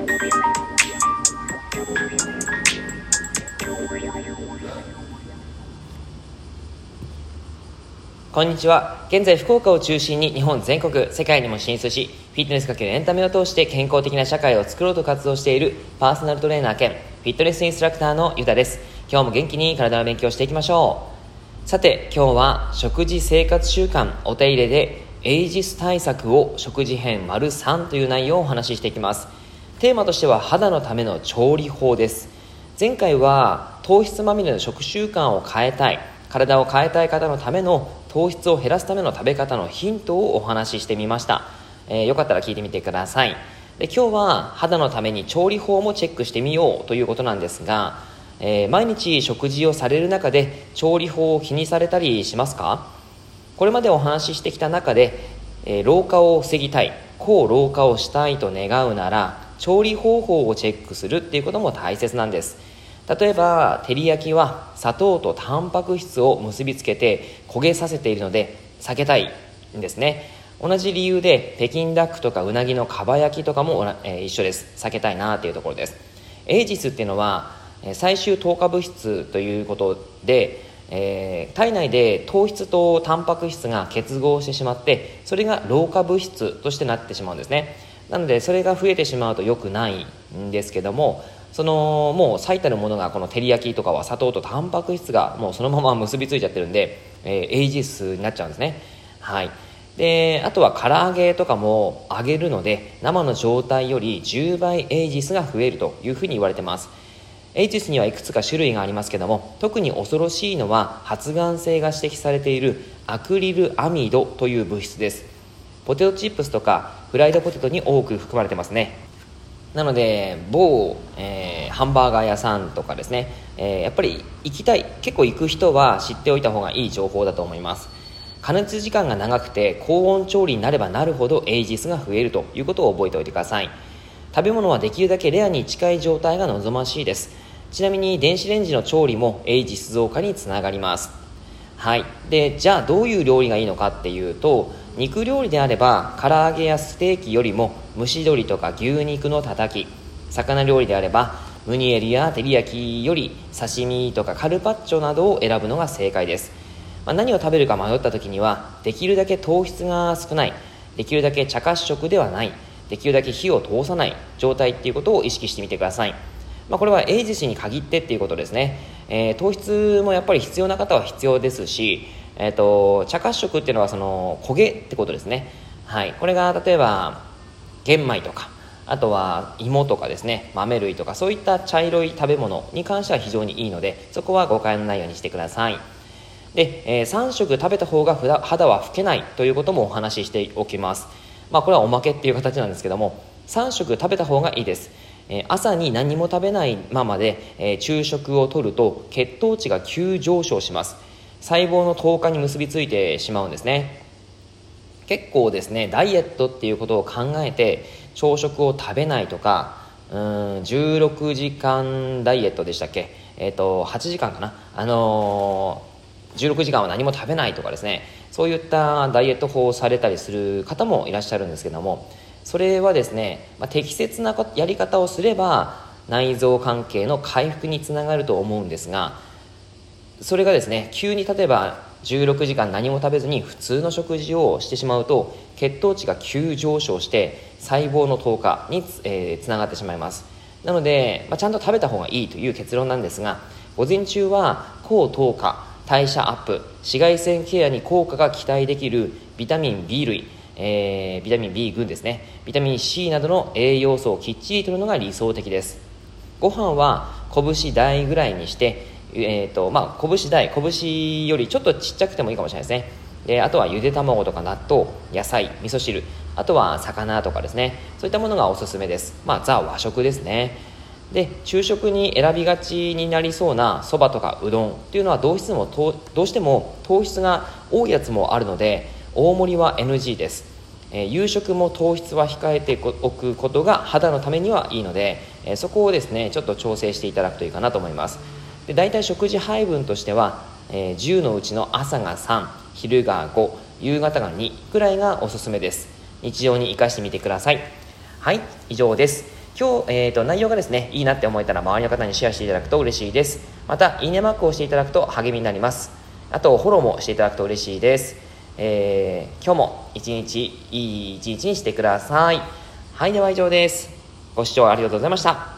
こんにちは。現在福岡を中心に日本全国世界にも進出しフィットネスかけるエンタメを通して健康的な社会を作ろうと活動しているパーソナルトレーナー兼フィットネスインストラクターのゆたです。今日も元気に体の勉強していきましょう。さて今日は食事生活習慣お手入れでエイジス対策を食事編丸3という内容をお話ししていきます。テーマとしては肌のための調理法です。前回は糖質まみれの食習慣を変えたい体を変えたい方のための糖質を減らすための食べ方のヒントをお話ししてみました、えー、よかったら聞いてみてください。で今日は肌のために調理法もチェックしてみようということなんですが、えー、毎日食事をされる中で調理法を気にされたりしますか？これまでお話ししてきた中で、えー、老化を防ぎたい抗老化をしたいと願うなら調理方法をチェックするっていうことも大切なんです。例えば照り焼きは砂糖とタンパク質を結びつけて焦げさせているので避けたいんですね。同じ理由で北京ダックとかうなぎのかば焼きとかも、えー、一緒です。避けたいなというところです。エイジスっていうのは最終糖化物質ということで、えー、体内で糖質とタンパク質が結合してしまってそれが老化物質としてなってしまうんですね。なのでそれが増えてしまうと良くないんですけどもそのもう最たるものがこの照り焼きとかは砂糖とタンパク質がもうそのまま結びついちゃってるんで、えー、エイジスになっちゃうんですね。はい。であとは唐揚げとかも揚げるので生の状態より10倍エイジスが増えるというふうに言われてます。エイジスにはいくつか種類がありますけども特に恐ろしいのは発がん性が指摘されているアクリルアミドという物質です。ポテトチップスとかフライドポテトに多く含まれてますね。なので某、えー、ハンバーガー屋さんとかですね、えー、やっぱり行きたい結構行く人は知っておいた方がいい情報だと思います。加熱時間が長くて高温調理になればなるほどエイジスが増えるということを覚えておいてください。食べ物はできるだけレアに近い状態が望ましいです。ちなみに電子レンジの調理もエイジス増加につながります。はい。でじゃあどういう料理がいいのかっていうと肉料理であれば唐揚げやステーキよりも蒸し鶏とか牛肉のたたき魚料理であればムニエルや照り焼きより刺身とかカルパッチョなどを選ぶのが正解です、まあ、何を食べるか迷った時にはできるだけ糖質が少ないできるだけ茶褐色ではないできるだけ火を通さない状態っていうことを意識してみてください、まあ、これはエイジ氏に限ってっていうことですね、えー、糖質もやっぱり必要な方は必要ですしえーと、茶褐色っていうのはその焦げってことですね、はい、これが例えば玄米とかあとは芋とかですね。豆類とかそういった茶色い食べ物に関しては非常にいいのでそこは誤解のないようにしてください。で、えー、3食食べた方が肌は老けないということもお話ししておきます。まあこれはおまけっていう形なんですけども3食食べた方がいいです。え朝に何も食べないままで、え昼食をとると血糖値が急上昇します。細胞の糖化に結びついてしまうんですね。結構ですねダイエットっていうことを考えて朝食を食べないとかうん16時間ダイエットでしたっけ？えっ、ー、と8時間かな？あのー、16時間は何も食べないとかですね。そういったダイエット法をされたりする方もいらっしゃるんですけどもそれはですね、まあ、適切なやり方をすれば内臓関係の回復につながると思うんですがそれがですね急に例えば16時間何も食べずに普通の食事をしてしまうと血糖値が急上昇して細胞の糖化につ,、えー、つながってしまいます。なので、まあ、ちゃんと食べた方がいいという結論なんですが午前中は高糖化代謝アップ紫外線ケアに効果が期待できるビタミン B 類、えー、ビタミン B 群ですねビタミン C などの栄養素をきっちりとるのが理想的です。ご飯は拳大ぐらいにしてえーとまあ、拳大拳よりちょっとちっちゃくてもいいかもしれないですね。であとはゆで卵とか納豆野菜味噌汁あとは魚とかですね。そういったものがおすすめです。まあザ和食ですね。で昼食に選びがちになりそうなそばとかうどんっていうのはどうしてもどうしても糖質が多いやつもあるので大盛りは NG です、えー、夕食も糖質は控えておくことが肌のためにはいいので、えー、そこをですねちょっと調整していただくといいかなと思います。で大体食事配分としては、えー、10のうちの朝が3昼が5夕方が2くらいがおすすめです。日常に生かしてみてください。はい以上です。今日、えーと、内容がですねいいなって思えたら周りの方にシェアしていただくと嬉しいです。またいいねマークをしていただくと励みになります。あとフォローもしていただくと嬉しいです、えー、今日も一日いい一日にしてください。はいでは以上です。ご視聴ありがとうございました。